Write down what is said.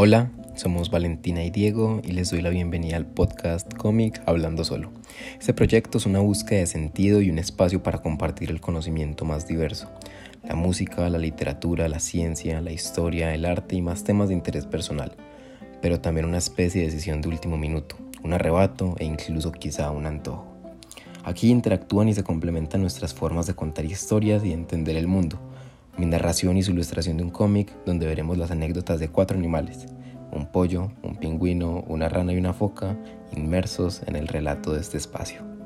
Hola, somos Valentina y Diego y les doy la bienvenida al podcast Cómic Hablando Solo. Este proyecto es una búsqueda de sentido y un espacio para compartir el conocimiento más diverso. La música, la literatura, la ciencia, la historia, el arte y más temas de interés personal. Pero también una especie de decisión de último minuto, un arrebato e incluso quizá un antojo. Aquí interactúan y se complementan nuestras formas de contar historias y entender el mundo mi narración y su ilustración de un cómic donde veremos las anécdotas de cuatro animales, un pollo, un pingüino, una rana y una foca, inmersos en el relato de este espacio.